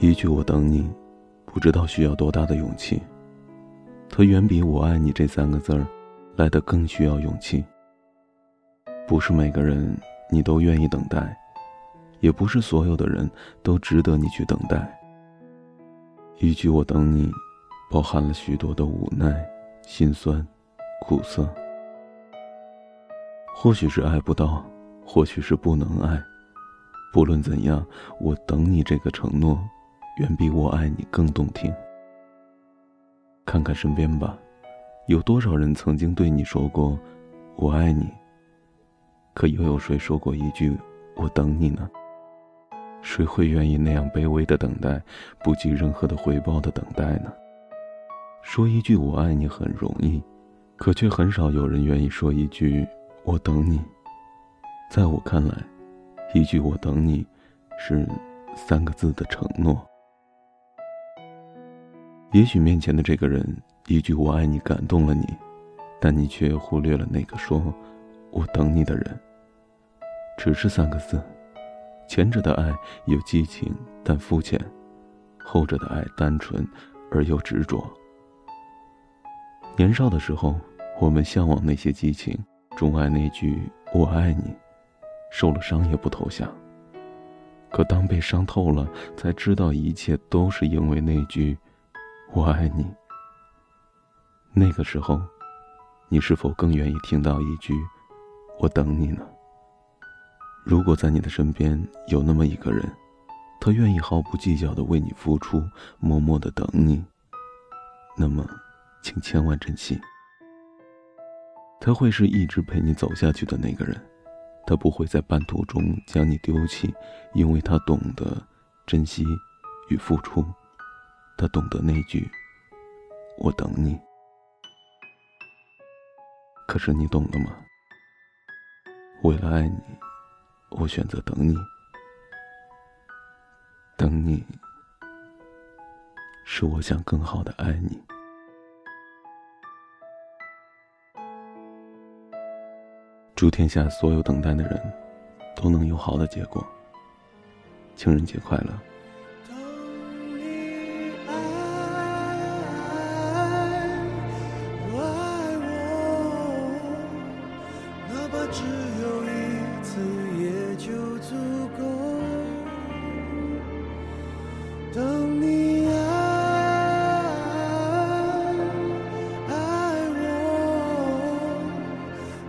一句“我等你”，不知道需要多大的勇气。它远比“我爱你”这三个字儿来的更需要勇气。不是每个人你都愿意等待，也不是所有的人都值得你去等待。一句“我等你”，包含了许多的无奈、心酸、苦涩。或许是爱不到，或许是不能爱。不论怎样，我等你这个承诺，远比我爱你更动听。看看身边吧，有多少人曾经对你说过“我爱你”，可又有谁说过一句“我等你”呢？谁会愿意那样卑微的等待，不计任何的回报的等待呢？说一句“我爱你”很容易，可却很少有人愿意说一句“我等你”。在我看来。一句“我等你”，是三个字的承诺。也许面前的这个人一句“我爱你”感动了你，但你却忽略了那个说“我等你”的人。只是三个字，前者的爱有激情但肤浅，后者的爱单纯而又执着。年少的时候，我们向往那些激情，钟爱那句“我爱你”。受了伤也不投降。可当被伤透了，才知道一切都是因为那句“我爱你”。那个时候，你是否更愿意听到一句“我等你”呢？如果在你的身边有那么一个人，他愿意毫不计较的为你付出，默默的等你，那么，请千万珍惜。他会是一直陪你走下去的那个人。他不会在半途中将你丢弃，因为他懂得珍惜与付出。他懂得那句“我等你”。可是你懂了吗？为了爱你，我选择等你。等你，是我想更好的爱你。祝天下所有等待的人，都能有好的结果。情人节快乐！我只有一次，也就足够。等你爱爱我，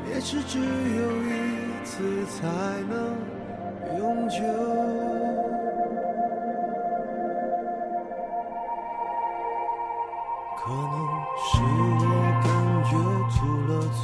也是只有一次才能永久。可能是我感觉出了错。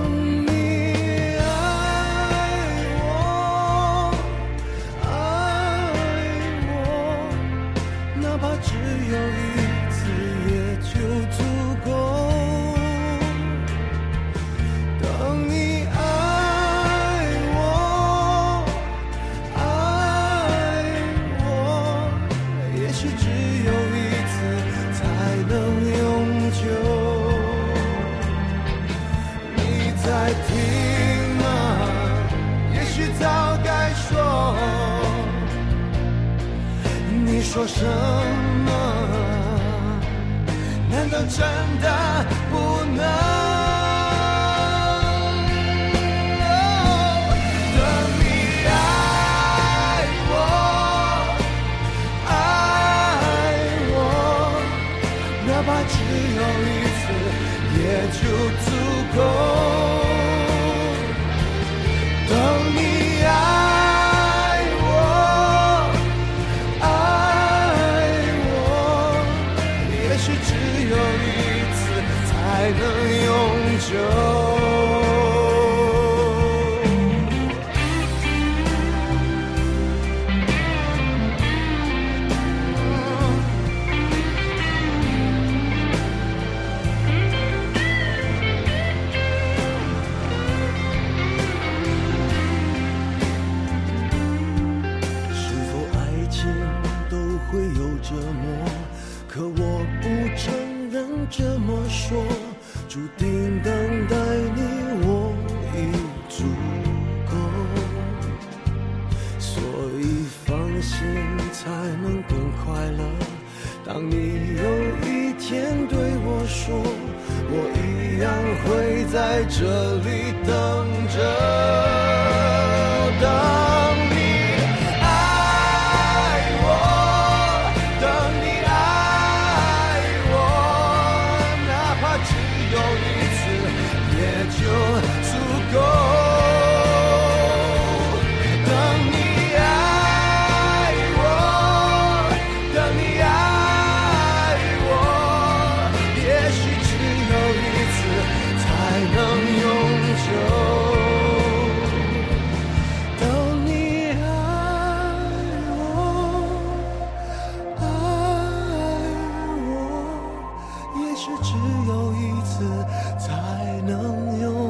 只有一次也就足够，等你爱我爱我，也许只有一次才能永久。你在听吗？也许早该说，你说什么？难道真的不能？能永久。是否爱情都会有折磨？可我不承认这么说。注定等待你我已足够，所以放心才能更快乐。当你有一天对我说，我一样会在这里等着。有一次才能拥